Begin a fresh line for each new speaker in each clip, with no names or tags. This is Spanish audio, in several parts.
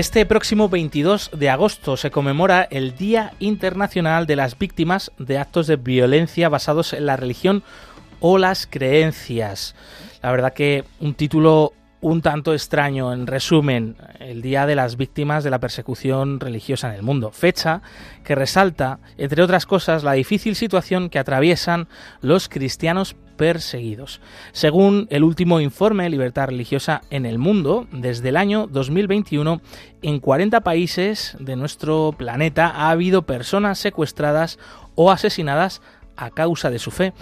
Este próximo 22 de agosto se conmemora el Día Internacional de las Víctimas de Actos de Violencia basados en la religión o las creencias. La verdad que un título un tanto extraño, en resumen, el Día de las Víctimas de la Persecución Religiosa en el Mundo, fecha que resalta, entre otras cosas, la difícil situación que atraviesan los cristianos perseguidos. Según el último informe Libertad Religiosa en el Mundo, desde el año 2021, en 40 países de nuestro planeta ha habido personas secuestradas o asesinadas a causa de su fe.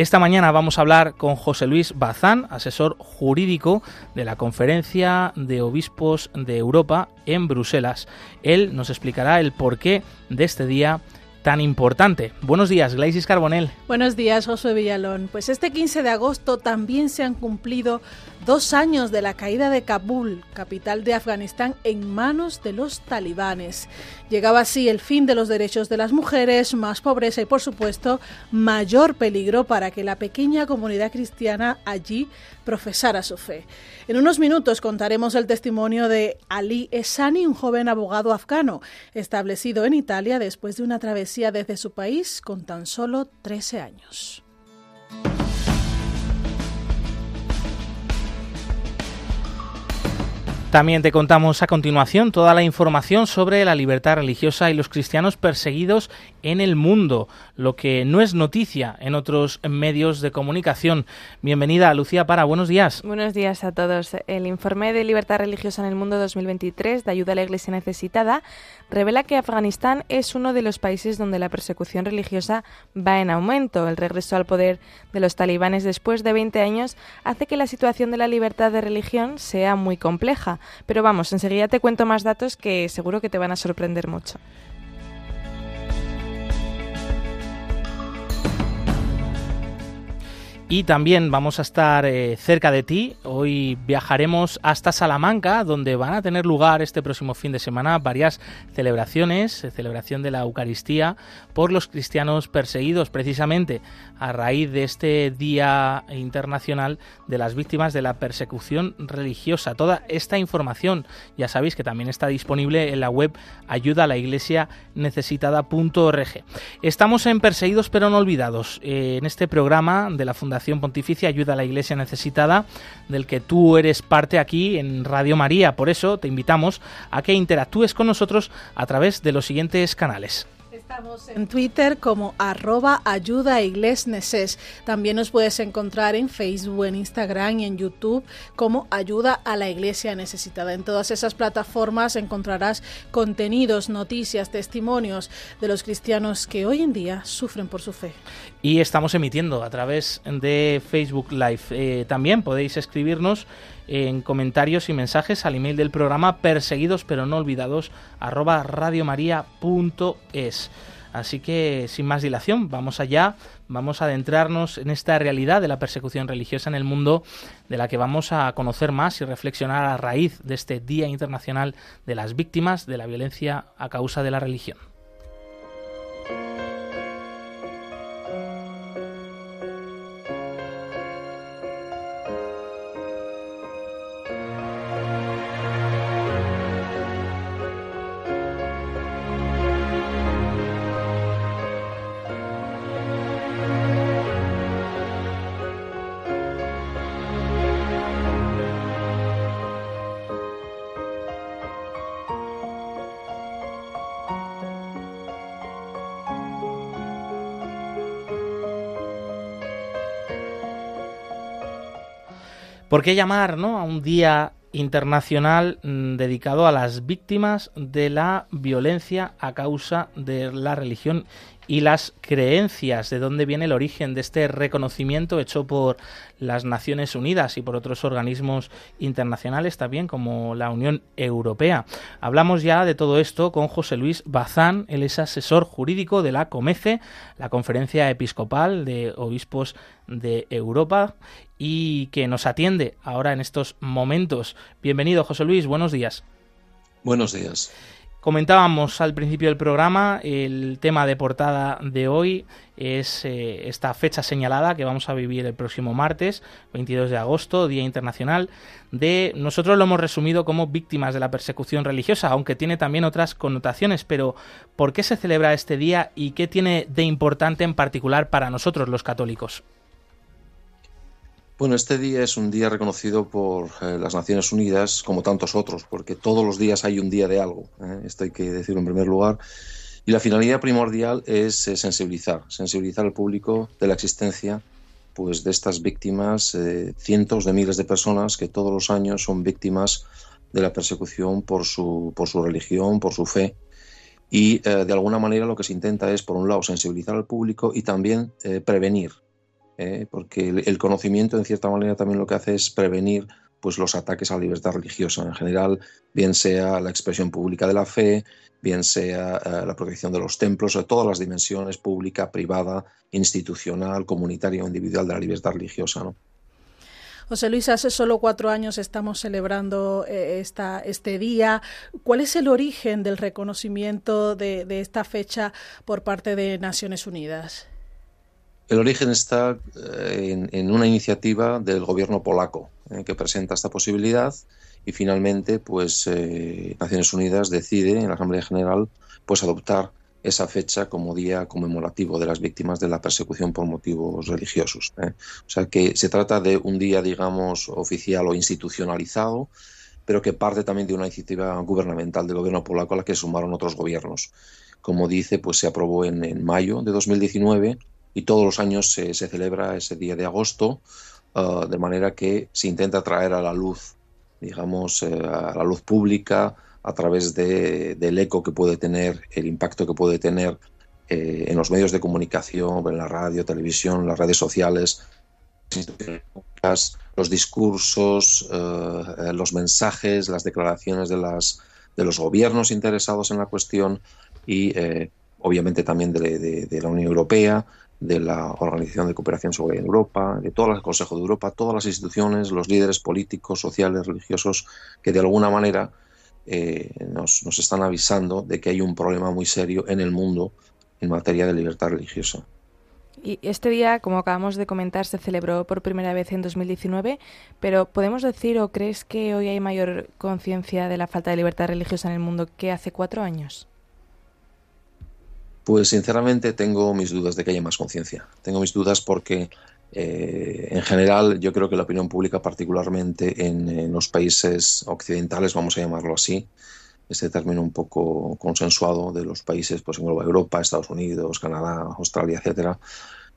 Esta mañana vamos a hablar con José Luis Bazán, asesor jurídico de la Conferencia de Obispos de Europa en Bruselas. Él nos explicará el porqué de este día tan importante. Buenos días, Glaisis Carbonel.
Buenos días, Josué Villalón. Pues este 15 de agosto también se han cumplido dos años de la caída de Kabul, capital de Afganistán, en manos de los talibanes. Llegaba así el fin de los derechos de las mujeres, más pobreza y, por supuesto, mayor peligro para que la pequeña comunidad cristiana allí profesara su fe. En unos minutos contaremos el testimonio de Ali Esani, un joven abogado afgano, establecido en Italia después de una travesía desde su país con tan solo 13 años.
También te contamos a continuación toda la información sobre la libertad religiosa y los cristianos perseguidos en el mundo, lo que no es noticia en otros medios de comunicación. Bienvenida, Lucía Para. Buenos días.
Buenos días a todos. El informe de libertad religiosa en el mundo 2023 de ayuda a la Iglesia necesitada revela que Afganistán es uno de los países donde la persecución religiosa va en aumento. El regreso al poder de los talibanes después de 20 años hace que la situación de la libertad de religión sea muy compleja. Pero vamos, enseguida te cuento más datos que seguro que te van a sorprender mucho.
Y también vamos a estar eh, cerca de ti. Hoy viajaremos hasta Salamanca, donde van a tener lugar este próximo fin de semana varias celebraciones, eh, celebración de la Eucaristía por los cristianos perseguidos, precisamente a raíz de este Día Internacional de las Víctimas de la Persecución Religiosa. Toda esta información ya sabéis que también está disponible en la web ayuda a la iglesia necesitada.org. Estamos en Perseguidos pero no olvidados, eh, en este programa de la Fundación Pontificia Ayuda a la Iglesia Necesitada, del que tú eres parte aquí en Radio María. Por eso te invitamos a que interactúes con nosotros a través de los siguientes canales.
Estamos en Twitter como arroba ayuda También nos puedes encontrar en Facebook, en Instagram y en YouTube como ayuda a la iglesia necesitada. En todas esas plataformas encontrarás contenidos, noticias, testimonios de los cristianos que hoy en día sufren por su fe.
Y estamos emitiendo a través de Facebook Live. Eh, también podéis escribirnos en comentarios y mensajes al email del programa perseguidos pero no olvidados arroba radiomaria.es. Así que sin más dilación, vamos allá, vamos a adentrarnos en esta realidad de la persecución religiosa en el mundo, de la que vamos a conocer más y reflexionar a raíz de este Día Internacional de las Víctimas de la Violencia a causa de la religión. ¿Por qué llamar ¿no? a un día internacional mm, dedicado a las víctimas de la violencia a causa de la religión y las creencias, de dónde viene el origen de este reconocimiento hecho por las Naciones Unidas y por otros organismos internacionales también como la Unión Europea. Hablamos ya de todo esto con José Luis Bazán, él es asesor jurídico de la COMECE, la Conferencia Episcopal de Obispos de Europa y que nos atiende ahora en estos momentos. Bienvenido José Luis, buenos días.
Buenos días.
Comentábamos al principio del programa, el tema de portada de hoy es eh, esta fecha señalada que vamos a vivir el próximo martes, 22 de agosto, Día Internacional de... Nosotros lo hemos resumido como víctimas de la persecución religiosa, aunque tiene también otras connotaciones, pero ¿por qué se celebra este día y qué tiene de importante en particular para nosotros los católicos?
Bueno, este día es un día reconocido por eh, las Naciones Unidas como tantos otros, porque todos los días hay un día de algo. ¿eh? Esto hay que decirlo en primer lugar. Y la finalidad primordial es eh, sensibilizar, sensibilizar al público de la existencia pues, de estas víctimas, cientos de miles de personas que todos los años son víctimas de la persecución por su, por su religión, por su fe. Y de alguna manera lo que se intenta es, por un lado, sensibilizar al público y también prevenir ¿eh? porque el, conocimiento en cierta manera también lo que hace es prevenir pues los ataques a la libertad religiosa en general, bien sea la expresión pública de la fe, bien sea eh, la protección de los templos, de todas las dimensiones pública, privada, institucional, comunitaria o individual de la libertad religiosa. ¿no?
José Luis, hace solo cuatro años estamos celebrando eh, esta, este día. ¿Cuál es el origen del reconocimiento de esta fecha por parte de Naciones Unidas?
El origen está eh, en, una iniciativa del gobierno polaco eh, que presenta esta posibilidad y finalmente pues eh, Naciones Unidas decide en la Asamblea General pues adoptar esa fecha como día conmemorativo de las víctimas de la persecución por motivos religiosos. O sea que se trata de un día, digamos, oficial o institucionalizado, pero que parte también de una iniciativa gubernamental del gobierno polaco a la que sumaron otros gobiernos. Como dice, pues se aprobó en, en mayo de 2019 y todos los años se, celebra ese día de agosto, uh, de manera que se intenta traer a la luz, digamos, eh, a la luz pública a través de, del eco que puede tener, el impacto que puede tener eh, en los medios de comunicación, en la radio, televisión, las redes sociales, los discursos, uh, los mensajes, las declaraciones de, las, de los gobiernos interesados en la cuestión y eh, obviamente también de, la Unión Europea, de la Organización de Cooperación sobre Europa, de todo el Consejo de Europa, todas las instituciones, los líderes políticos, sociales, religiosos, que de alguna manera eh, nos, nos están avisando de que hay un problema muy serio en el mundo en materia de libertad religiosa.
Y este día, como acabamos de comentar, se celebró por primera vez en 2019, pero ¿podemos decir o crees que hoy hay mayor conciencia de la falta de libertad religiosa en el mundo que hace cuatro años?
Pues sinceramente tengo mis dudas de que haya más conciencia. Tengo mis dudas porque eh, en general yo creo que la opinión pública, particularmente en, los países occidentales, vamos a llamarlo así, este término un poco consensuado de los países, pues engloba Europa, Estados Unidos, Canadá, Australia, etcétera.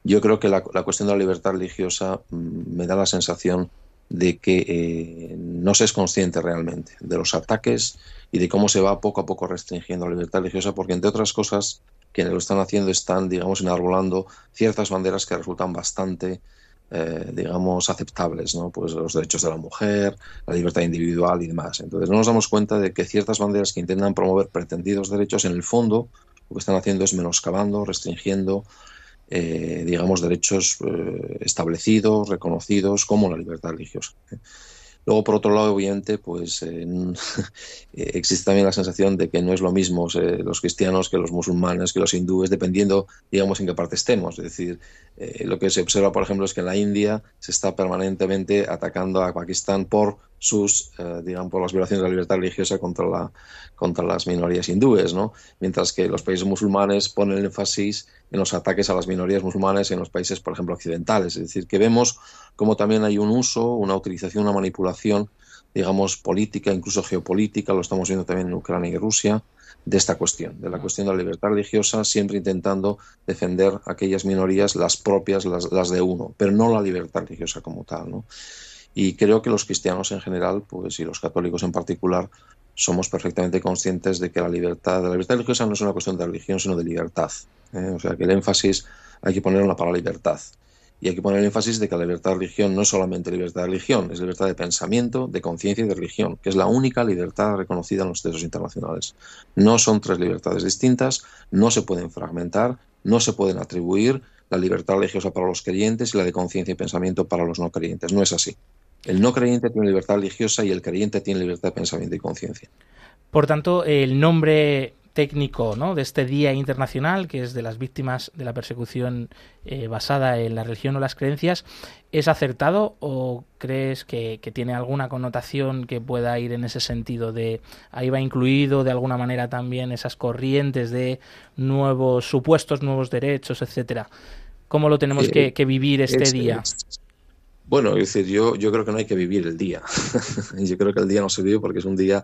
Yo creo que la, cuestión de la libertad religiosa mm, me da la sensación de que eh, no se es consciente realmente de los ataques y de cómo se va poco a poco restringiendo la libertad religiosa, porque entre otras cosas quienes lo están haciendo están, digamos, enarbolando ciertas banderas que resultan bastante, eh, digamos, aceptables, ¿no? Pues los derechos de la mujer, la libertad individual y demás. Entonces no nos damos cuenta de que ciertas banderas que intentan promover pretendidos derechos, en el fondo, lo que están haciendo es menoscabando, restringiendo, eh, digamos, derechos eh, establecidos, reconocidos, como la libertad religiosa. Luego, por otro lado, obviamente, pues eh, existe también la sensación de que no es lo mismo los cristianos que los musulmanes, que los hindúes, dependiendo, digamos, en qué parte estemos. Es decir, eh, lo que se observa, por ejemplo, es que en la India se está permanentemente atacando a Pakistán por sus, digamos, por las violaciones de la libertad religiosa contra, la, contra las minorías hindúes, ¿no? Mientras que los países musulmanes ponen el énfasis en los ataques a las minorías musulmanes en los países, por ejemplo, occidentales. Es decir, que vemos como también hay un uso, una utilización, una manipulación, digamos, política, incluso geopolítica, lo estamos viendo también en Ucrania y Rusia, de esta cuestión, de la cuestión de la libertad religiosa, siempre intentando defender aquellas minorías, las propias, las, de uno, pero no la libertad religiosa como tal. ¿no? Y creo que los cristianos en general, pues y los católicos en particular, somos perfectamente conscientes de que la libertad, la libertad religiosa no es una cuestión de religión, sino de libertad. ¿eh? O sea, que el énfasis hay que poner en la palabra libertad. Y hay que poner el énfasis de que la libertad de religión no es solamente libertad de religión, es libertad de pensamiento, de conciencia y de religión, que es la única libertad reconocida en los textos internacionales. No son tres libertades distintas, no se pueden fragmentar, no se pueden atribuir la libertad religiosa para los creyentes y la de conciencia y pensamiento para los no creyentes. No es así. El no creyente tiene libertad religiosa y el creyente tiene libertad de pensamiento y conciencia.
Por tanto, el nombre técnico ¿no? de este Día Internacional, que es de las víctimas de la persecución eh, basada en la religión o las creencias, ¿es acertado o crees que, tiene alguna connotación que pueda ir en ese sentido de ahí va incluido de alguna manera también esas corrientes de nuevos supuestos nuevos derechos, etcétera? ¿Cómo lo tenemos que, eh, vivir este día?
Bueno, es decir, yo, yo creo que no hay que vivir el día. yo creo que el día no se vive porque es un día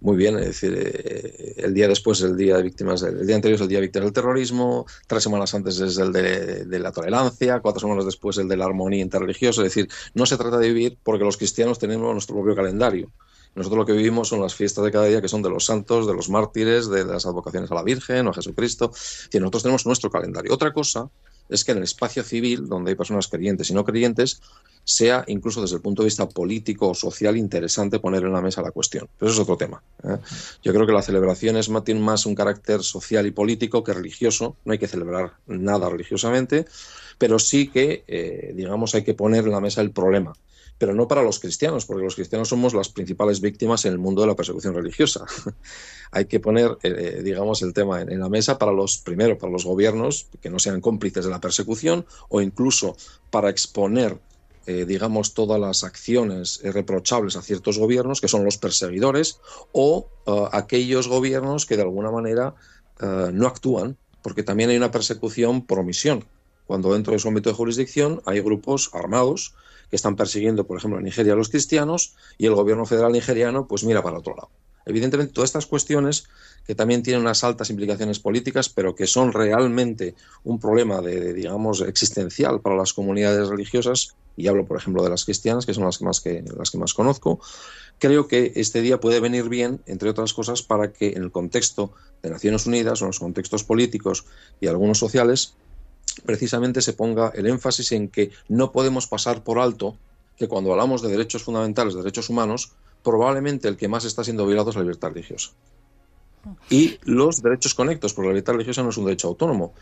muy bien, es decir, eh, el día después es el día de víctimas, el día anterior es el día de víctimas del terrorismo, tres semanas antes es el de, la tolerancia, cuatro semanas después el de la armonía interreligiosa, es decir, no se trata de vivir porque los cristianos tenemos nuestro propio calendario. Nosotros lo que vivimos son las fiestas de cada día que son de los santos, de los mártires, de, las advocaciones a la Virgen o a Jesucristo. Y nosotros tenemos nuestro calendario. Otra cosa es que en el espacio civil, donde hay personas creyentes y no creyentes, sea incluso desde el punto de vista político o social interesante poner en la mesa la cuestión. Pero eso es otro tema. ¿eh? Yo creo que la celebración es, tiene más un carácter social y político que religioso. No hay que celebrar nada religiosamente, pero sí que, eh, digamos, hay que poner en la mesa el problema pero no para los cristianos, porque los cristianos somos las principales víctimas en el mundo de la persecución religiosa. Hay que poner, eh, digamos, el tema en, la mesa para los, primero, para los gobiernos que no sean cómplices de la persecución o incluso para exponer eh, digamos, todas las acciones reprochables a ciertos gobiernos, que son los perseguidores, o eh, aquellos gobiernos que de alguna manera eh, no actúan, porque también hay una persecución por omisión. Cuando dentro de su ámbito de jurisdicción hay grupos armados que están persiguiendo, por ejemplo, en Nigeria a los cristianos y el gobierno federal nigeriano pues mira para otro lado. Evidentemente, todas estas cuestiones que también tienen unas altas implicaciones políticas, pero que son realmente un problema de, digamos, existencial para las comunidades religiosas, y hablo, por ejemplo, de las cristianas, que son las que más, que, las que más conozco, creo que este día puede venir bien, entre otras cosas, para que en el contexto de Naciones Unidas o en los contextos políticos y algunos sociales, precisamente se ponga el énfasis en que no podemos pasar por alto que cuando hablamos de derechos fundamentales, de derechos humanos, probablemente el que más está siendo violado es la libertad religiosa. Y los derechos conectos, porque la libertad religiosa no es un derecho autónomo.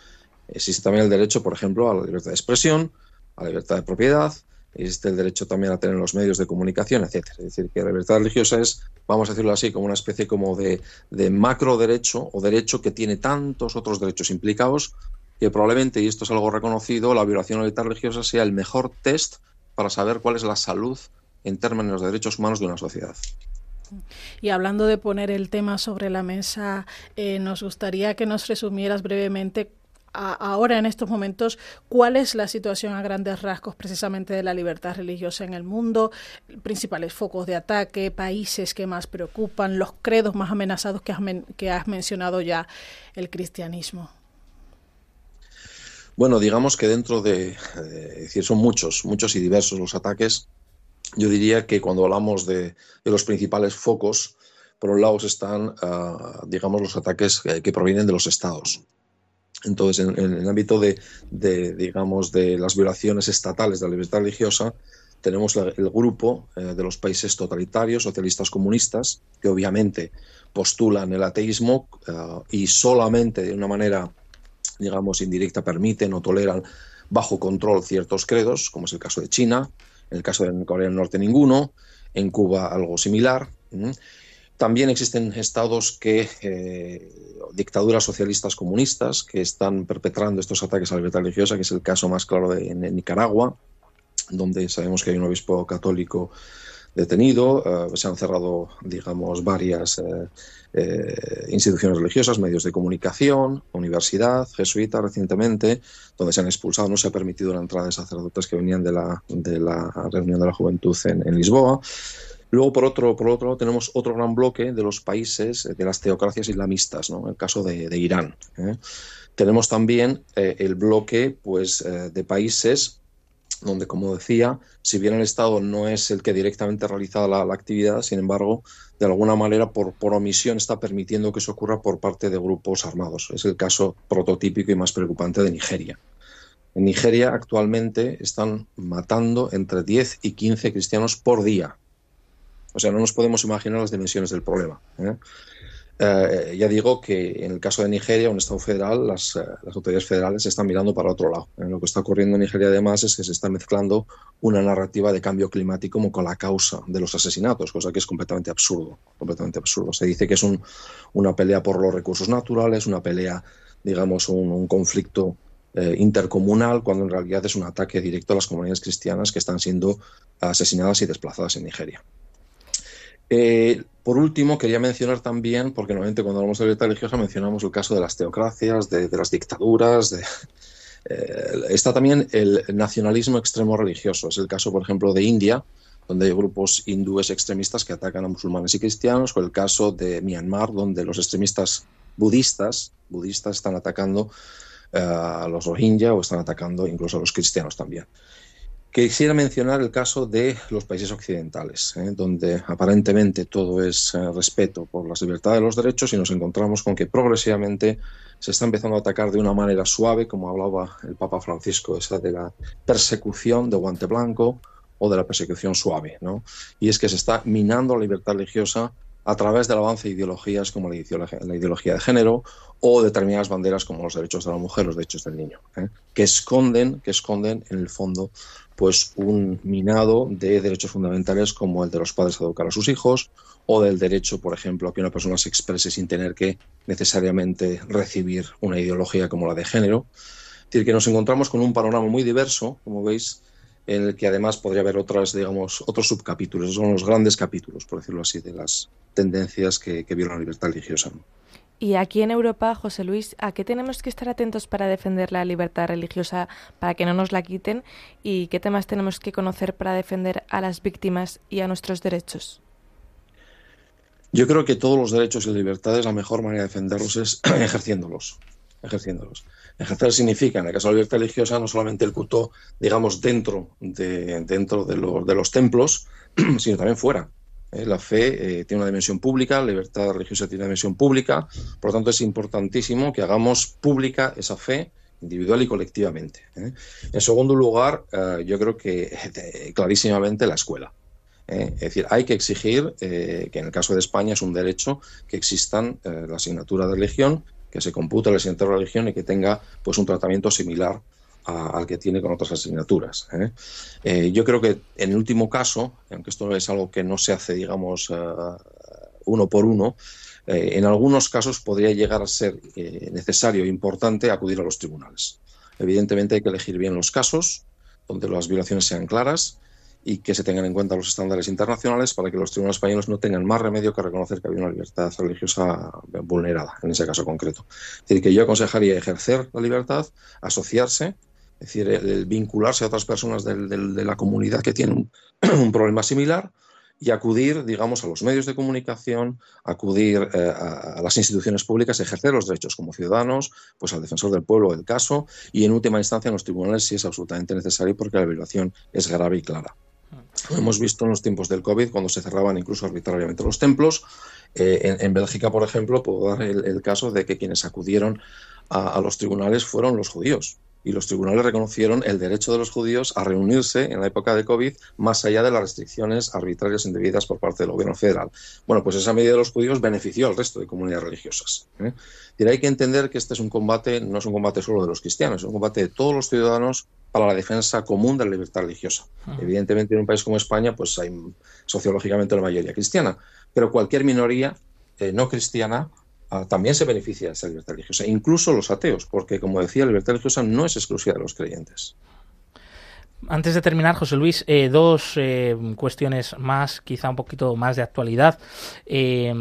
Existe también el derecho, por ejemplo, a la libertad de expresión, a la libertad de propiedad, existe el derecho también a tener los medios de comunicación, etcétera. Es decir, que la libertad religiosa es, vamos a decirlo así, como una especie como de, de macro derecho o derecho que tiene tantos otros derechos implicados que probablemente, y esto es algo reconocido, la violación de la libertad religiosa sea el mejor test para saber cuál es la salud en términos de derechos humanos de una sociedad.
Y hablando de poner el tema sobre la mesa, eh, nos gustaría que nos resumieras brevemente ahora en estos momentos cuál es la situación a grandes rasgos precisamente de la libertad religiosa en el mundo, principales focos de ataque, países que más preocupan, los credos más amenazados que has, que has mencionado ya, el cristianismo.
Bueno, digamos que dentro de, es decir, son muchos, muchos y diversos los ataques. Yo diría que cuando hablamos de, los principales focos, por un lado están, ah, digamos, los ataques que provienen de los estados. Entonces, en, el ámbito de, digamos, de las violaciones estatales de la libertad religiosa, tenemos el grupo eh, de los países totalitarios, socialistas comunistas, que obviamente postulan el ateísmo eh, y solamente de una manera, digamos, indirecta permiten o toleran bajo control ciertos credos, como es el caso de China, en el caso de Corea del Norte ninguno, en Cuba algo similar. También existen estados que, eh, dictaduras socialistas comunistas, que están perpetrando estos ataques a la libertad religiosa, que es el caso más claro de Nicaragua, donde sabemos que hay un obispo católico detenido, eh, se han cerrado, digamos, varias eh, instituciones religiosas, medios de comunicación, universidad jesuita recientemente, donde se han expulsado, no se ha permitido la entrada de sacerdotes que venían de la, de la reunión de la juventud en, en Lisboa. Luego, por otro, por otro lado, tenemos otro gran bloque de los países eh, de las teocracias islamistas, ¿no? el caso de, Irán. ¿eh? Tenemos también eh, el bloque pues, de países donde, como decía, si bien el Estado no es el que directamente realiza la, actividad, sin embargo, de alguna manera, por, por, omisión, está permitiendo que eso ocurra por parte de grupos armados. Es el caso prototípico y más preocupante de Nigeria. En Nigeria actualmente están matando entre 10 y 15 cristianos por día. O sea, no nos podemos imaginar las dimensiones del problema. ¿eh? Eh, ya digo que en el caso de Nigeria, un Estado federal, las, eh, autoridades federales están mirando para otro lado. lo que está ocurriendo en Nigeria además es que se está mezclando una narrativa de cambio climático como con la causa de los asesinatos, cosa que es completamente absurdo. Completamente absurdo. Se dice que es una pelea por los recursos naturales, una pelea, digamos, un, conflicto eh, intercomunal, cuando en realidad es un ataque directo a las comunidades cristianas que están siendo asesinadas y desplazadas en Nigeria. Eh, por último, quería mencionar también, porque normalmente cuando hablamos de libertad religiosa mencionamos el caso de las teocracias, de, las dictaduras, de, eh, está también el nacionalismo extremo religioso. Es el caso, por ejemplo, de India, donde hay grupos hindúes extremistas que atacan a musulmanes y cristianos, o el caso de Myanmar, donde los extremistas budistas, budistas están atacando eh, a los rohingya o están atacando incluso a los cristianos también. Quisiera mencionar el caso de los países occidentales, ¿eh? donde aparentemente todo es eh, respeto por las libertades de los derechos y nos encontramos con que progresivamente se está empezando a atacar de una manera suave, como hablaba el Papa Francisco, esa de la persecución de guante blanco o de la persecución suave. ¿no? Y es que se está minando la libertad religiosa a través del avance de ideologías como la ideología, de género o determinadas banderas como los derechos de la mujer, los derechos del niño, ¿eh? que esconden, que esconden en el fondo pues un minado de derechos fundamentales como el de los padres a educar a sus hijos o del derecho, por ejemplo, a que una persona se exprese sin tener que necesariamente recibir una ideología como la de género. Es decir, que nos encontramos con un panorama muy diverso, como veis, en el que además podría haber otras, digamos, otros subcapítulos, son los grandes capítulos, por decirlo así, de las tendencias que, que violan la libertad religiosa.
Y aquí en Europa, José Luis, ¿a qué tenemos que estar atentos para defender la libertad religiosa, para que no nos la quiten? ¿Y qué temas tenemos que conocer para defender a las víctimas y a nuestros derechos?
Yo creo que todos los derechos y libertades, la mejor manera de defenderlos es ejerciéndolos. Ejerciéndolos. Ejercer significa, en el caso de la libertad religiosa, no solamente el culto, digamos, dentro de, dentro de, de los templos, sino también fuera. ¿eh? La fe eh, tiene una dimensión pública, la libertad religiosa tiene una dimensión pública, por lo tanto es importantísimo que hagamos pública esa fe individual y colectivamente. ¿eh? En segundo lugar, yo creo que clarísimamente la escuela. Es decir, hay que exigir que en el caso de España es un derecho que existan la asignatura de religión, que se compute la asignatura de religión y que tenga pues un tratamiento similar al que tiene con otras asignaturas. ¿eh? Eh, yo creo que en el último caso, aunque esto es algo que no se hace, digamos, eh, uno por uno, en algunos casos podría llegar a ser necesario e importante acudir a los tribunales. Evidentemente hay que elegir bien los casos donde las violaciones sean claras y que se tengan en cuenta los estándares internacionales para que los tribunales españoles no tengan más remedio que reconocer que había una libertad religiosa vulnerada, en ese caso concreto. Es decir, que yo aconsejaría ejercer la libertad, asociarse es decir, vincularse a otras personas de la comunidad que tienen un, problema similar y acudir, digamos, a los medios de comunicación, acudir eh, a, las instituciones públicas, ejercer los derechos como ciudadanos, pues al defensor del pueblo del caso y en última instancia en los tribunales si es absolutamente necesario porque la violación es grave y clara. Lo hemos visto en los tiempos del COVID, cuando se cerraban incluso arbitrariamente los templos. Eh, en, Bélgica, por ejemplo, puedo dar el, caso de que quienes acudieron a, los tribunales fueron los judíos y los tribunales reconocieron el derecho de los judíos a reunirse en la época de COVID más allá de las restricciones arbitrarias indebidas por parte del gobierno federal. Bueno, pues esa medida de los judíos benefició al resto de comunidades religiosas. ¿eh? Y hay que entender que este es un combate, no es un combate solo de los cristianos, es un combate de todos los ciudadanos para la defensa común de la libertad religiosa. Evidentemente, en un país como España, pues hay sociológicamente la mayoría cristiana, pero cualquier minoría eh, no cristiana Ah, también se beneficia de esa libertad religiosa, incluso los ateos, porque como decía, la libertad religiosa no es exclusiva de los creyentes.
Antes de terminar, José Luis, eh, dos eh, cuestiones más, quizá un poquito más de actualidad. Eh,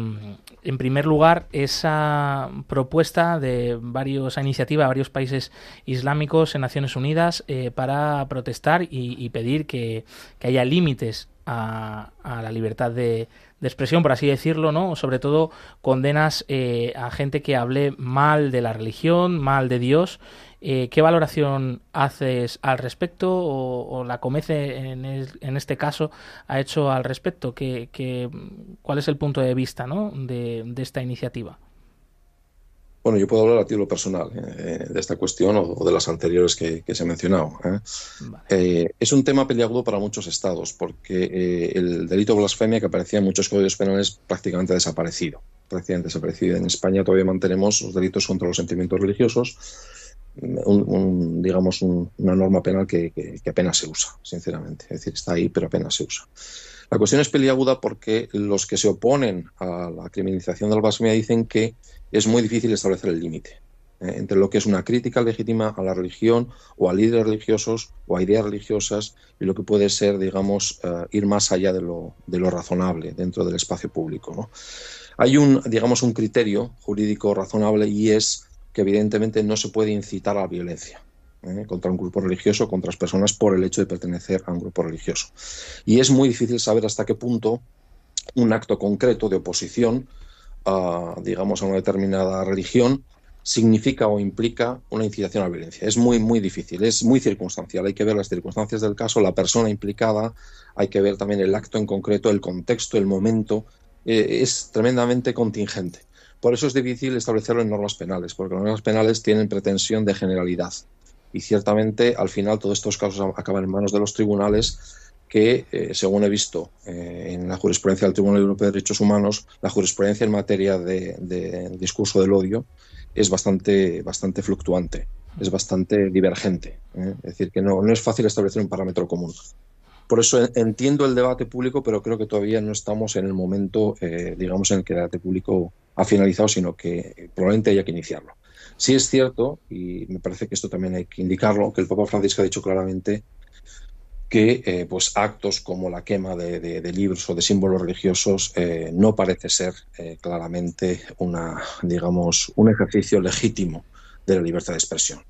en primer lugar, esa propuesta de varios, iniciativa de varios países islámicos en Naciones Unidas para protestar y, pedir que, haya límites a, la libertad de, de expresión, por así decirlo, ¿no? Sobre todo condenas eh, a gente que hable mal de la religión, mal de Dios Eh, ¿Qué valoración haces al respecto o, la Comece en, este caso ha hecho al respecto? ¿Qué, cuál es el punto de vista ¿no? de, esta iniciativa?
Bueno, yo puedo hablar a título personal eh, de esta cuestión o, de las anteriores que, se han mencionado. ¿eh? es un tema peliagudo para muchos estados porque el delito de blasfemia que aparecía en muchos códigos penales prácticamente ha desaparecido. Prácticamente desaparecido. En España todavía mantenemos los delitos contra los sentimientos religiosos un, digamos, una norma penal que, apenas se usa, sinceramente. Es decir, está ahí, pero apenas se usa. La cuestión es peliaguda porque los que se oponen a la criminalización de la blasfemia dicen que es muy difícil establecer el límite ¿eh? entre lo que es una crítica legítima a la religión o a líderes religiosos o a ideas religiosas y lo que puede ser, digamos, eh, ir más allá de lo, de lo, razonable dentro del espacio público. Hay un, digamos, un criterio jurídico razonable y es que evidentemente no se puede incitar a la violencia. ¿Eh? contra un grupo religioso, contra las personas por el hecho de pertenecer a un grupo religioso. Y es muy difícil saber hasta qué punto un acto concreto de oposición a, digamos, a una determinada religión significa o implica una incitación a la violencia. Es muy, muy difícil, es muy circunstancial. Hay que ver las circunstancias del caso, la persona implicada, hay que ver también el acto en concreto, el contexto, el momento. Eh, es tremendamente contingente. Por eso es difícil establecerlo en normas penales, porque las normas penales tienen pretensión de generalidad. Y ciertamente, al final, todos estos casos acaban en manos de los tribunales que, eh, según he visto eh, en la jurisprudencia del Tribunal Europeo de Derechos Humanos, la jurisprudencia en materia de, discurso del odio es bastante, bastante fluctuante, es bastante divergente. ¿eh? Es decir, que no, no es fácil establecer un parámetro común. Por eso entiendo el debate público, pero creo que todavía no estamos en el momento, digamos, en el que el debate público ha finalizado, sino que probablemente haya que iniciarlo. Sí es cierto, y me parece que esto también hay que indicarlo, que el Papa Francisco ha dicho claramente que eh, pues actos como la quema de, libros o de símbolos religiosos eh, no parece ser eh, claramente una, digamos, un ejercicio legítimo de la libertad de expresión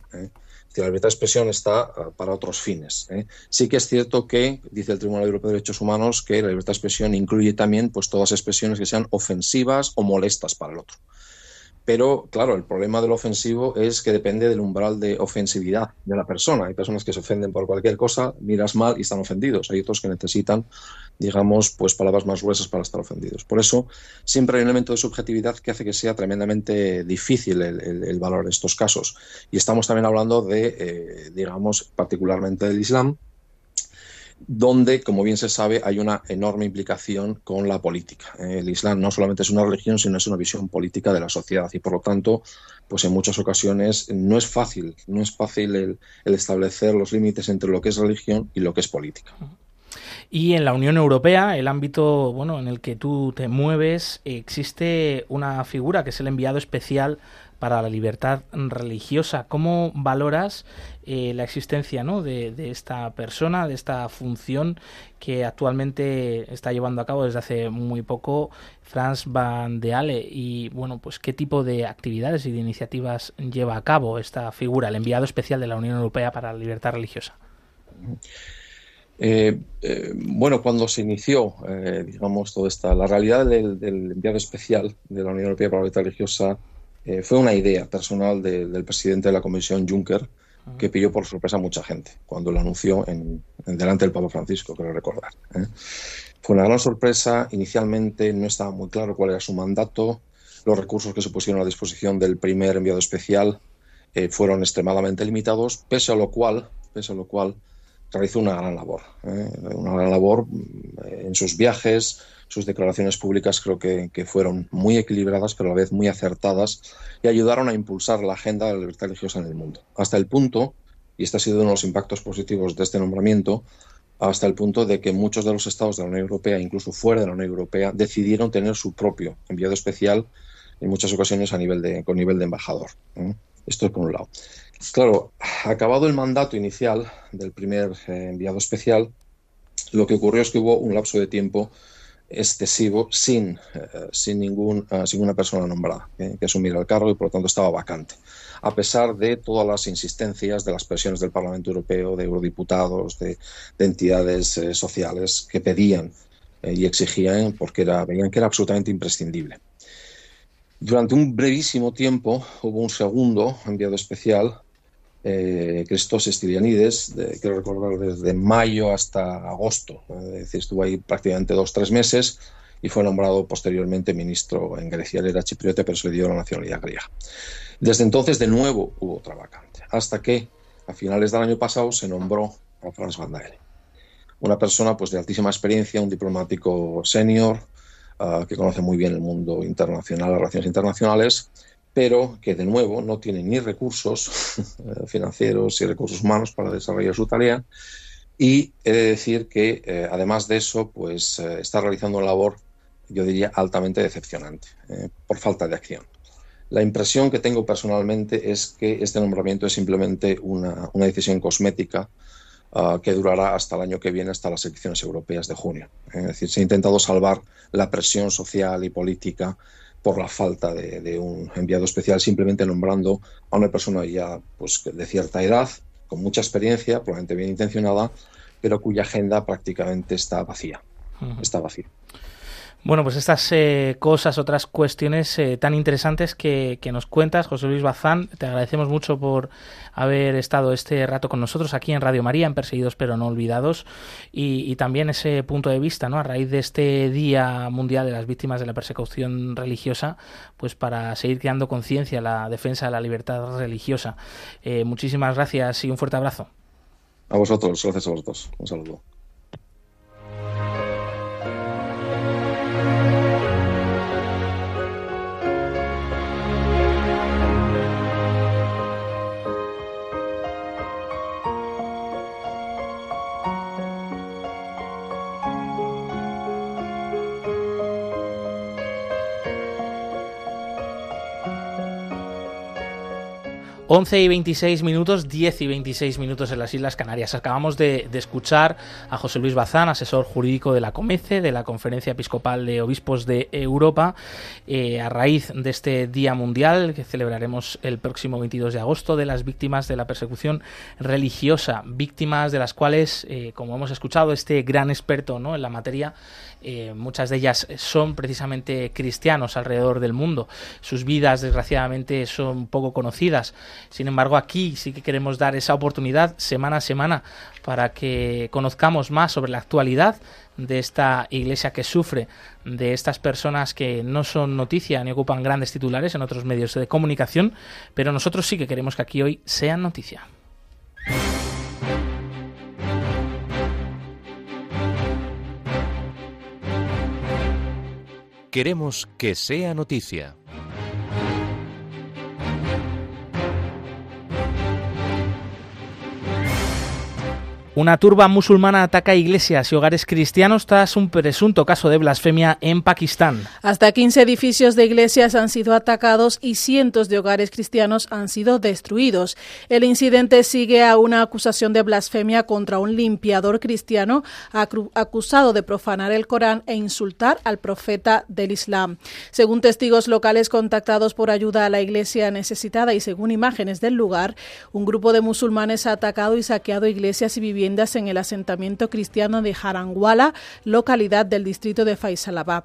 la libertad de expresión está ah, para otros fines. Sí que es cierto que, dice el Tribunal Europeo de Derechos Humanos, que la libertad de expresión incluye también pues, todas expresiones que sean ofensivas o molestas para el otro. Pero, claro, el problema del ofensivo es que depende del umbral de ofensividad de la persona. Hay personas que se ofenden por cualquier cosa, miras mal y están ofendidos. Hay otros que necesitan, digamos, pues palabras más gruesas para estar ofendidos. Por eso, siempre hay un elemento de subjetividad que hace que sea tremendamente difícil el, valor de estos casos. Y estamos también hablando de, eh, digamos, particularmente del Islam, donde, como bien se sabe, hay una enorme implicación con la política. El Islam no solamente es una religión, sino es una visión política de la sociedad y, por lo tanto, pues en muchas ocasiones no es fácil, no es fácil el, establecer los límites entre lo que es religión y lo que es política.
Y en la Unión Europea, el ámbito bueno, en el que tú te mueves, existe una figura que es el enviado especial para la libertad religiosa. ¿Cómo valoras eh, la existencia ¿no? de, esta persona, de esta función que actualmente está llevando a cabo desde hace muy poco Franz Van de Ale? Y bueno, pues qué tipo de actividades y de iniciativas lleva a cabo esta figura, el enviado especial de la Unión Europea para la libertad religiosa.
Eh, eh, bueno, cuando se inició, digamos, toda esta, la realidad del, enviado especial de la Unión Europea para la libertad religiosa eh, fue una idea personal del presidente de la Comisión Juncker que pilló por sorpresa a mucha gente cuando lo anunció en, delante del Papa Francisco, quiero recordar. ¿eh? Fue una gran sorpresa. Inicialmente no estaba muy claro cuál era su mandato. Los recursos que se pusieron a disposición del primer enviado especial eh, fueron extremadamente limitados, pese a lo cual, pese a lo cual realizó una gran labor. Una gran labor en sus viajes, sus declaraciones públicas creo que, fueron muy equilibradas, pero a la vez muy acertadas y ayudaron a impulsar la agenda de la libertad religiosa en el mundo. Hasta el punto, y este ha sido uno de los impactos positivos de este nombramiento, hasta el punto de que muchos de los estados de la Unión Europea, incluso fuera de la Unión Europea, decidieron tener su propio enviado especial, en muchas ocasiones a nivel de, con nivel de embajador. ¿eh? Esto es por un lado. Claro, acabado el mandato inicial del primer eh, enviado especial, lo que ocurrió es que hubo un lapso de tiempo excesivo sin, eh, sin, ningún, uh, ninguna persona nombrada que asumiera el cargo y por lo tanto estaba vacante. A pesar de todas las insistencias de las presiones del Parlamento Europeo, de eurodiputados, de, entidades eh, sociales que pedían y exigían porque era, veían que era absolutamente imprescindible. Durante un brevísimo tiempo hubo un segundo enviado especial eh, Christos Stylianides, quiero recordar, desde mayo hasta agosto. Es decir, estuvo ahí prácticamente dos, tres meses y fue nombrado posteriormente ministro en Grecia. Él era chipriote, pero se le dio la nacionalidad griega. Desde entonces, de nuevo, hubo otra vacante, hasta que a finales del año pasado se nombró a Franz Van. Una persona pues, de altísima experiencia, un diplomático senior, ah, que conoce muy bien el mundo internacional, las relaciones internacionales, pero que de nuevo no tiene ni recursos financieros y recursos humanos para desarrollar su tarea. Y he de decir que, eh, además de eso, pues eh, está realizando una labor, yo diría, altamente decepcionante, eh, por falta de acción. La impresión que tengo personalmente es que este nombramiento es simplemente una, decisión cosmética ah, que durará hasta el año que viene, hasta las elecciones europeas de junio. Es decir, se ha intentado salvar la presión social y política por la falta de, un enviado especial, simplemente nombrando a una persona ya pues, de cierta edad, con mucha experiencia, probablemente bien intencionada, pero cuya agenda prácticamente está vacía. Está vacía.
Bueno, pues estas eh, cosas, otras cuestiones eh, tan interesantes que, nos cuentas, José Luis Bazán, te agradecemos mucho por haber estado este rato con nosotros aquí en Radio María, en Perseguidos pero no olvidados, y, también ese punto de vista, ¿no? A raíz de este Día Mundial de las Víctimas de la Persecución Religiosa, pues para seguir creando conciencia, la defensa de la libertad religiosa. Eh, muchísimas gracias y un fuerte abrazo.
A vosotros, gracias a vosotros. Un saludo.
11 y 26 minutos, 10 y 26 minutos en las Islas Canarias. Acabamos de, escuchar a José Luis Bazán, asesor jurídico de la COMECE, de la Conferencia Episcopal de Obispos de Europa, eh, a raíz de este Día Mundial que celebraremos el próximo 22 de agosto de las víctimas de la persecución religiosa, víctimas de las cuales, eh, como hemos escuchado, este gran experto ¿no? en la materia, eh, muchas de ellas son precisamente cristianos alrededor del mundo. Sus vidas, desgraciadamente, son poco conocidas. Sin embargo, aquí sí que queremos dar esa oportunidad semana a semana para que conozcamos más sobre la actualidad de esta iglesia que sufre, de estas personas que no son noticia ni ocupan grandes titulares en otros medios de comunicación, pero nosotros sí que queremos que aquí hoy sean noticia.
Queremos que sea noticia.
Una turba musulmana ataca iglesias y hogares cristianos tras un presunto caso de blasfemia en Pakistán.
Hasta 15 edificios de iglesias han sido atacados y cientos de hogares cristianos han sido destruidos. El incidente sigue a una acusación de blasfemia contra un limpiador cristiano acusado de profanar el Corán e insultar al profeta del Islam. Según testigos locales contactados por ayuda a la iglesia necesitada y según imágenes del lugar, un grupo de musulmanes ha atacado y saqueado iglesias y viviendas en el asentamiento cristiano de Jaranguala, localidad del distrito de Faisalabad.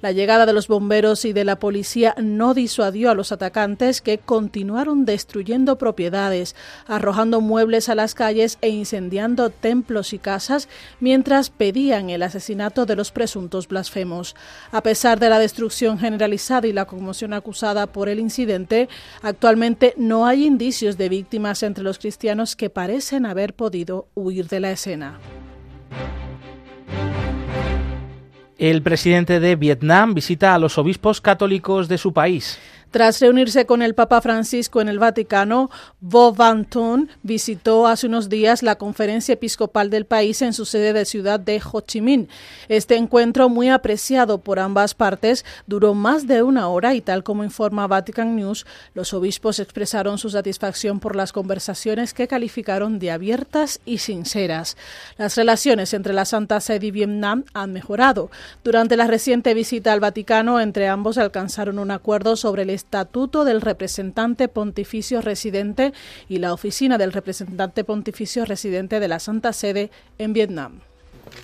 La llegada de los bomberos y de la policía no disuadió a los atacantes que continuaron destruyendo propiedades, arrojando muebles a las calles e incendiando templos y casas mientras pedían el asesinato de los presuntos blasfemos. A pesar de la destrucción generalizada y la conmoción acusada por el incidente, actualmente no hay indicios de víctimas entre los cristianos que parecen haber podido huir de la escena.
El presidente de Vietnam visita a los obispos católicos de su país.
Tras reunirse con el Papa Francisco en el Vaticano, Vo Van Thun visitó hace unos días la conferencia episcopal del país en su sede de ciudad de Ho Chi Minh. Este encuentro, muy apreciado por ambas partes, duró más de una hora y tal como informa Vatican News, los obispos expresaron su satisfacción por las conversaciones que calificaron de abiertas y sinceras. Las relaciones entre la Santa Sede y Vietnam han mejorado. Durante la reciente visita al Vaticano, entre ambos alcanzaron un acuerdo sobre el Estatuto del Representante Pontificio Residente y la Oficina del Representante Pontificio Residente de la Santa Sede en Vietnam.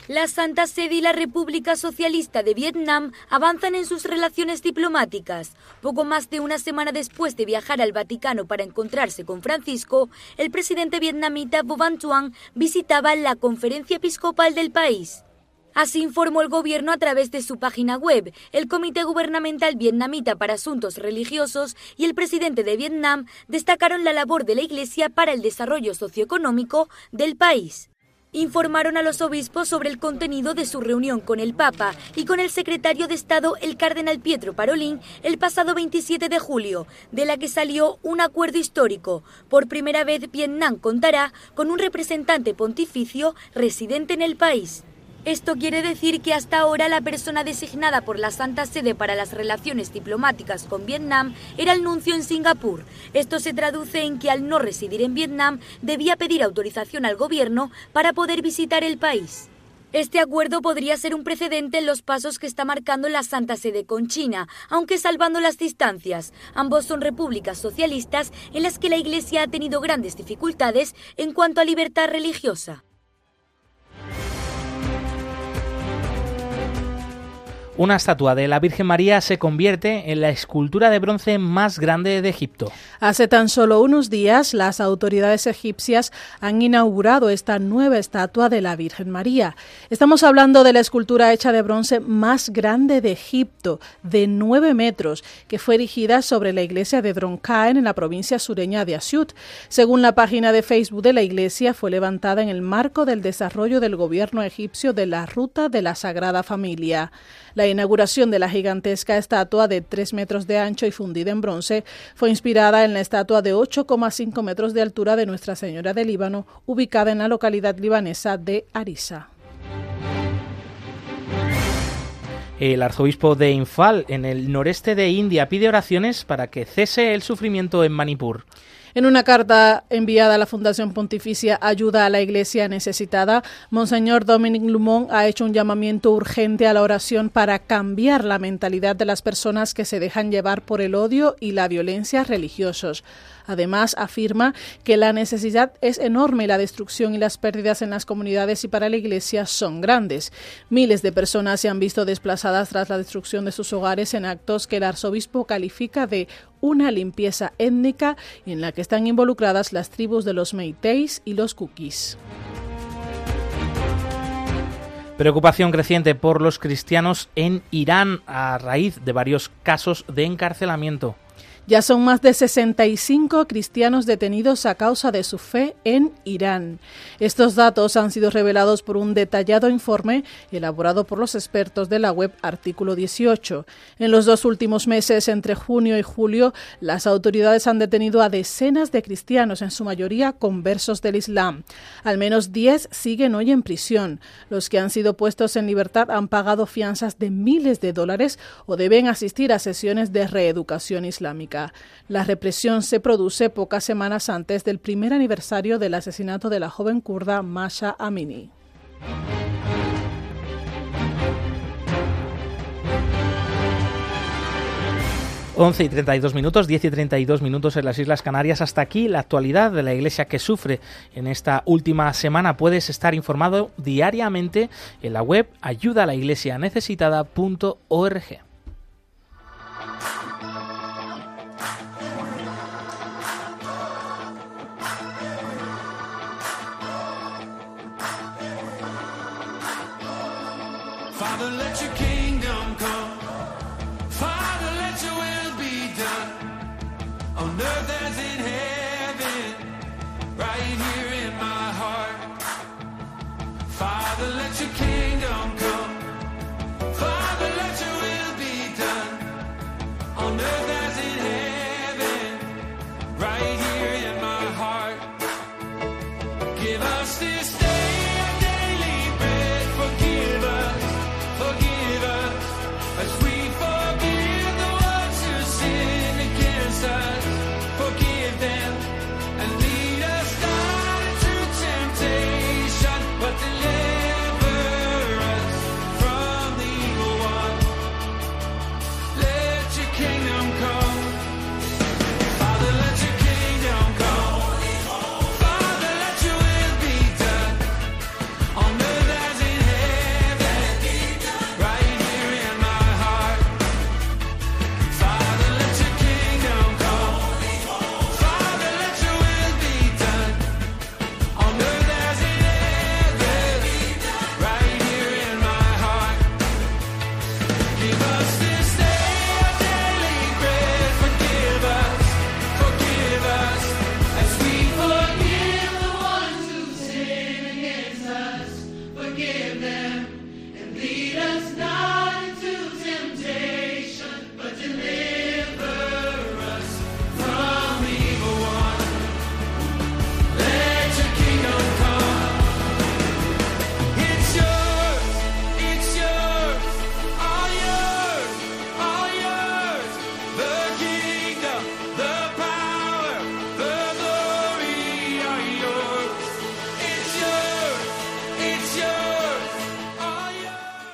La Santa Sede y la República Socialista de Vietnam avanzan en sus relaciones diplomáticas. Poco más de una semana después de viajar al Vaticano para encontrarse con Francisco, el presidente vietnamita Vo Van Thuan visitaba la conferencia episcopal del país. Así informó el gobierno a través de su página web. El Comité Gubernamental Vietnamita para Asuntos Religiosos y el presidente de Vietnam destacaron la labor de la Iglesia para el desarrollo socioeconómico del país informaron a los obispos sobre el contenido de su reunión con el Papa y con el secretario de Estado, el cardenal Pietro Parolín, el pasado 27 de julio, de la que salió un acuerdo histórico. Por primera vez, Vietnam contará con un representante pontificio residente en el país. Esto quiere decir que hasta ahora la persona designada por la Santa Sede para las relaciones diplomáticas con Vietnam era el nuncio en Singapur. Esto se traduce en que al no residir en Vietnam debía pedir autorización al gobierno para poder visitar el país. Este acuerdo podría ser un precedente en los pasos que está marcando la Santa Sede con China, aunque salvando las distancias. Ambos son repúblicas socialistas en las que la Iglesia ha tenido grandes dificultades en cuanto a libertad religiosa.
Una estatua de la Virgen María se convierte en la escultura de bronce más grande de Egipto.
Hace tan solo unos días, las autoridades egipcias han inaugurado esta nueva estatua de la Virgen María. Estamos hablando de la escultura hecha de bronce más grande de Egipto, de 9 metros, que fue erigida sobre la iglesia de Droncaen en la provincia sureña de Asiut. Según la página de Facebook de la iglesia, fue levantada en el marco del desarrollo del gobierno egipcio de la Ruta de la Sagrada Familia. La inauguración de la gigantesca estatua de 3 metros de ancho y fundida en bronce fue inspirada en la estatua de 8,5 metros de altura de Nuestra Señora de Líbano, ubicada en la localidad libanesa de Arisa.
El arzobispo de Infal, en el noreste de India, pide oraciones para que cese el sufrimiento en Manipur.
En una carta enviada a la Fundación Pontificia Ayuda a la Iglesia Necesitada, Monseñor Dominic Lumont ha hecho un llamamiento urgente a la oración para cambiar la mentalidad de las personas que se dejan llevar por el odio y la violencia religiosos. Además, afirma que la necesidad es enorme y la destrucción y las pérdidas en las comunidades y para la Iglesia son grandes. Miles de personas se han visto desplazadas tras la destrucción de sus hogares en actos que el arzobispo califica de una limpieza étnica en la que están involucradas las tribus de los Meiteis y los Kukis.
Preocupación creciente por los cristianos en Irán a raíz de varios casos de encarcelamiento.
Ya son más de 65 cristianos detenidos a causa de su fe en Irán. Estos datos han sido revelados por un detallado informe elaborado por los expertos de la web Artículo 18. En los dos últimos meses, entre junio y julio, las autoridades han detenido a decenas de cristianos, en su mayoría conversos del Islam. Al menos 10 siguen hoy en prisión. Los que han sido puestos en libertad han pagado fianzas de miles de dólares o deben asistir a sesiones de reeducación islámica. La represión se produce pocas semanas antes del primer aniversario del asesinato de la joven kurda Masha Amini.
Once y 32 minutos, 10 y 32 minutos en las Islas Canarias. Hasta aquí la actualidad de la Iglesia que sufre en esta última semana. Puedes estar informado diariamente en la web ayudalaiglesianecesitada.org.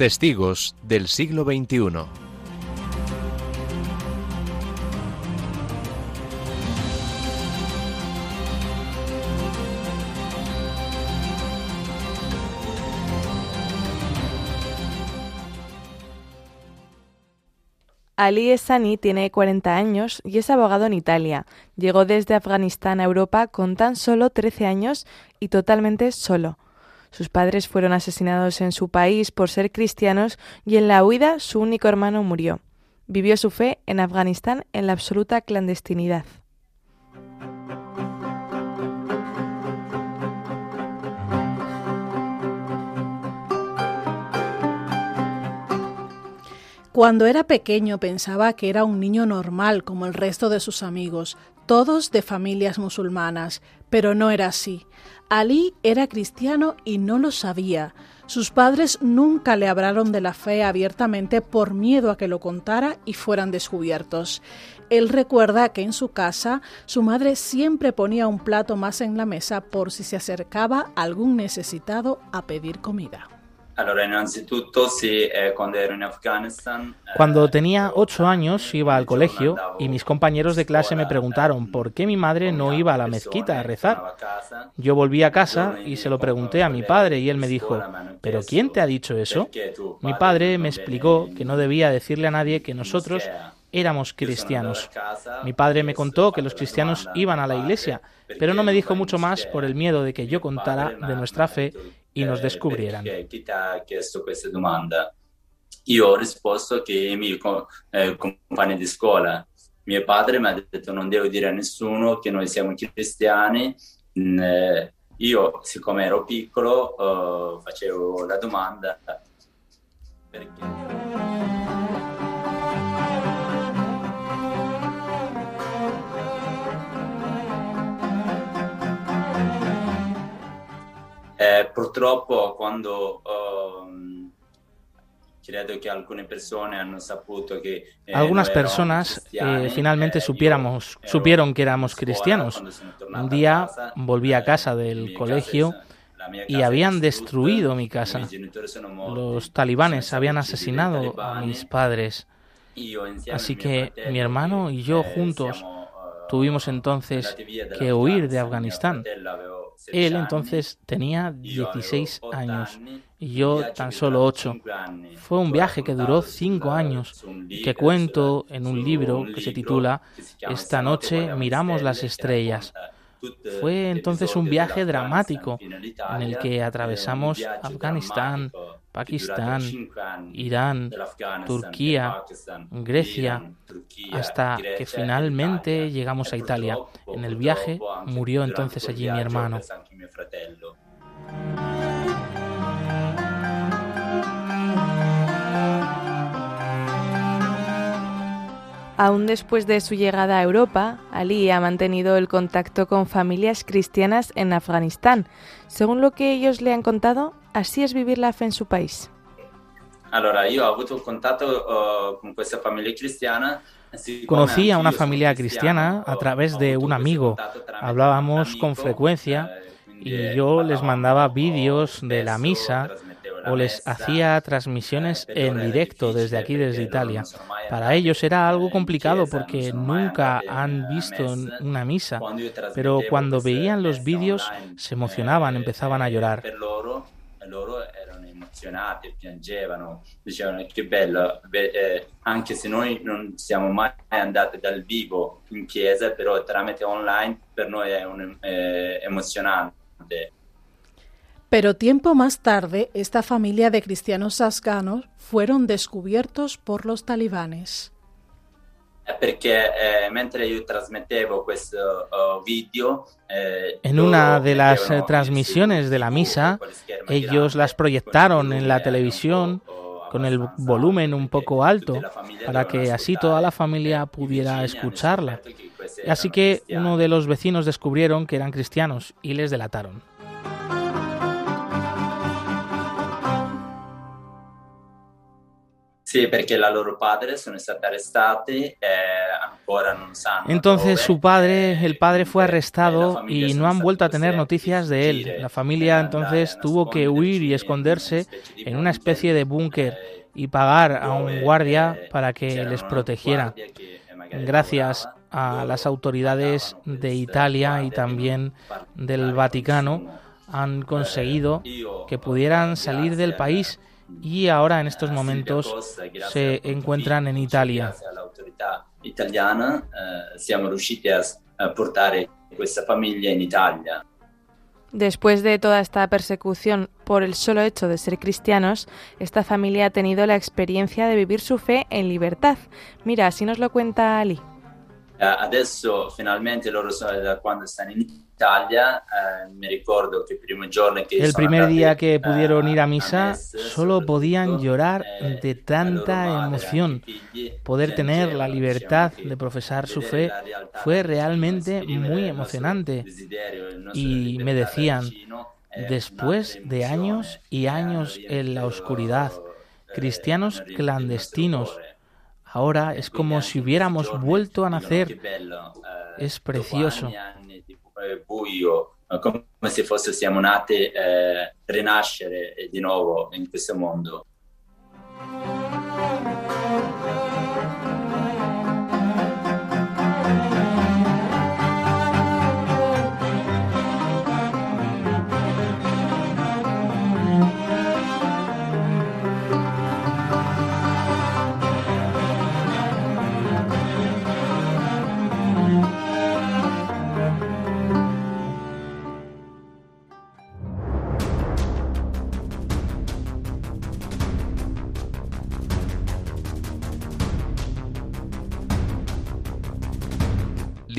Testigos del siglo XXI.
Ali Esani tiene 40 años y es abogado en Italia. Llegó desde Afganistán a Europa con tan solo 13 años y totalmente solo. Sus padres fueron asesinados en su país por ser cristianos y en la huida su único hermano murió. Vivió su fe en Afganistán en la absoluta clandestinidad.
Cuando era pequeño pensaba que era un niño normal como el resto de sus amigos, todos de familias musulmanas, pero no era así. Ali era cristiano y no lo sabía. Sus padres nunca le hablaron de la fe abiertamente por miedo a que lo contara y fueran descubiertos. Él recuerda que en su casa su madre siempre ponía un plato más en la mesa por si se acercaba algún necesitado a pedir comida.
Eh,
Cuando tenía ocho años iba al colegio y mis compañeros de clase me preguntaron por qué mi madre no iba a la mezquita a rezar. Yo volví a casa y se lo pregunté a mi padre y él me dijo, ¿pero quién te ha dicho eso? Mi padre me explicó que no debía decirle a nadie que nosotros éramos cristianos. Mi padre me contó que los cristianos iban a la iglesia, pero no me dijo mucho más por el miedo de que yo contara de nuestra fe y nos descubrieran.
Chi ti ha chiesto questa domanda? Io ho risposto che i miei eh, compagni di scuola, mio padre mi ha detto non devo dire a nessuno che noi siamo cristiani. Mm, eh, io, siccome ero piccolo, eh, facevo la domanda perché... Eh, purtroppo quando um, credo que algunas personas han saputo que
eh, algunas personas eh, finalmente eh, supiéramos supieron que éramos cristianos un día volví a casa del colegio y habían destruido mi casa. Los talibanes habían asesinado a mis padres. Así que mi hermano y yo juntos tuvimos entonces que huir de Afganistán. Él entonces tenía 16 años y yo tan solo 8. Fue un viaje que duró 5 años, que cuento en un libro que se titula Esta noche miramos las estrellas. Fue entonces un viaje dramático en el que atravesamos Afganistán, Pakistán, Irán, Turquía, Grecia, hasta que finalmente llegamos a Italia. En el viaje murió entonces allí mi hermano.
Aún después de su llegada a Europa, Ali ha mantenido el contacto con familias cristianas en Afganistán. Según lo que ellos le han contado, así es vivir la fe en su país.
Conocí a una familia cristiana a través de un amigo. Hablábamos con frecuencia y yo les mandaba vídeos de la misa o les hacía transmisiones en directo desde aquí, desde Italia. Para ellos era algo complicado porque nunca han visto una misa, pero cuando veían los vídeos se emocionaban, empezaban a llorar.
emozionati, piangevano, dicevano che bello, eh, anche se noi non siamo mai andati dal vivo in chiesa, però tramite online per noi è un, eh, emozionante.
Pero tiempo más tarde, esta familia de cristianos afganos fueron descubiertos por los talibanes.
eh, uh, video eh,
en una de las eh, transmisiones de la misa ellos las proyectaron en la televisión con el volumen un poco alto para que así toda la familia pudiera escucharla. Así que uno de los vecinos descubrieron que eran cristianos y les delataron.
Sí, porque la loro padre sono stati arrestati e ancora non sanno.
Entonces su padre, el padre fue arrestado y no han vuelto a tener noticias de él. La familia entonces tuvo que huir y esconderse en una especie de búnker y pagar a un guardia para que les protegiera. Gracias a las autoridades de Italia y también del Vaticano han conseguido que pudieran salir del país y ahora en estos momentos se encuentran en Italia.
italiana eh, siamo riusciti a portare questa famiglia in Italia.
Después de toda esta persecución por el solo hecho de ser cristianos, esta familia ha tenido la experiencia de vivir su fe en libertad. Mira, así nos lo cuenta Ali.
Eh, adesso finalmente loro quando stanno in Italia, eh, me ricordo que el primer giorno que
El primer día que pudieron ir a misa, solo podían llorar de tanta emoción. Poder tener la libertad de profesar su fe fue realmente muy emocionante. Y me decían, después de años y años en la oscuridad, cristianos clandestinos, Ahora es como si hubiéramos vuelto a nacer. Es precioso.
Buio, come se fosse siamo nati eh, rinascere di nuovo in questo mondo.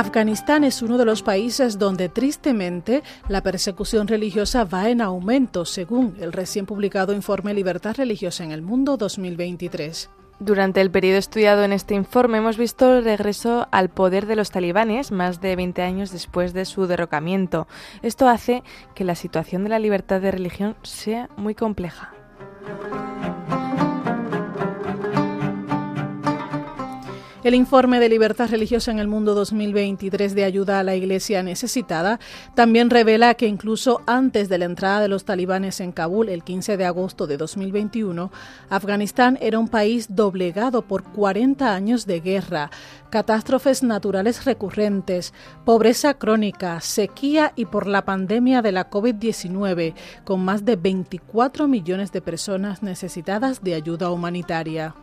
Afganistán es uno de los países donde tristemente la persecución religiosa va en aumento, según el recién publicado informe Libertad Religiosa en el Mundo 2023.
Durante el periodo estudiado en este informe hemos visto el regreso al poder de los talibanes más de 20 años después de su derrocamiento. Esto hace que la situación de la libertad de religión sea muy compleja.
El informe de libertad religiosa en el mundo 2023 de ayuda a la Iglesia necesitada también revela que incluso antes de la entrada de los talibanes en Kabul el 15 de agosto de 2021, Afganistán era un país doblegado por 40 años de guerra, catástrofes naturales recurrentes, pobreza crónica, sequía y por la pandemia de la COVID-19, con más de 24 millones de personas necesitadas de ayuda humanitaria.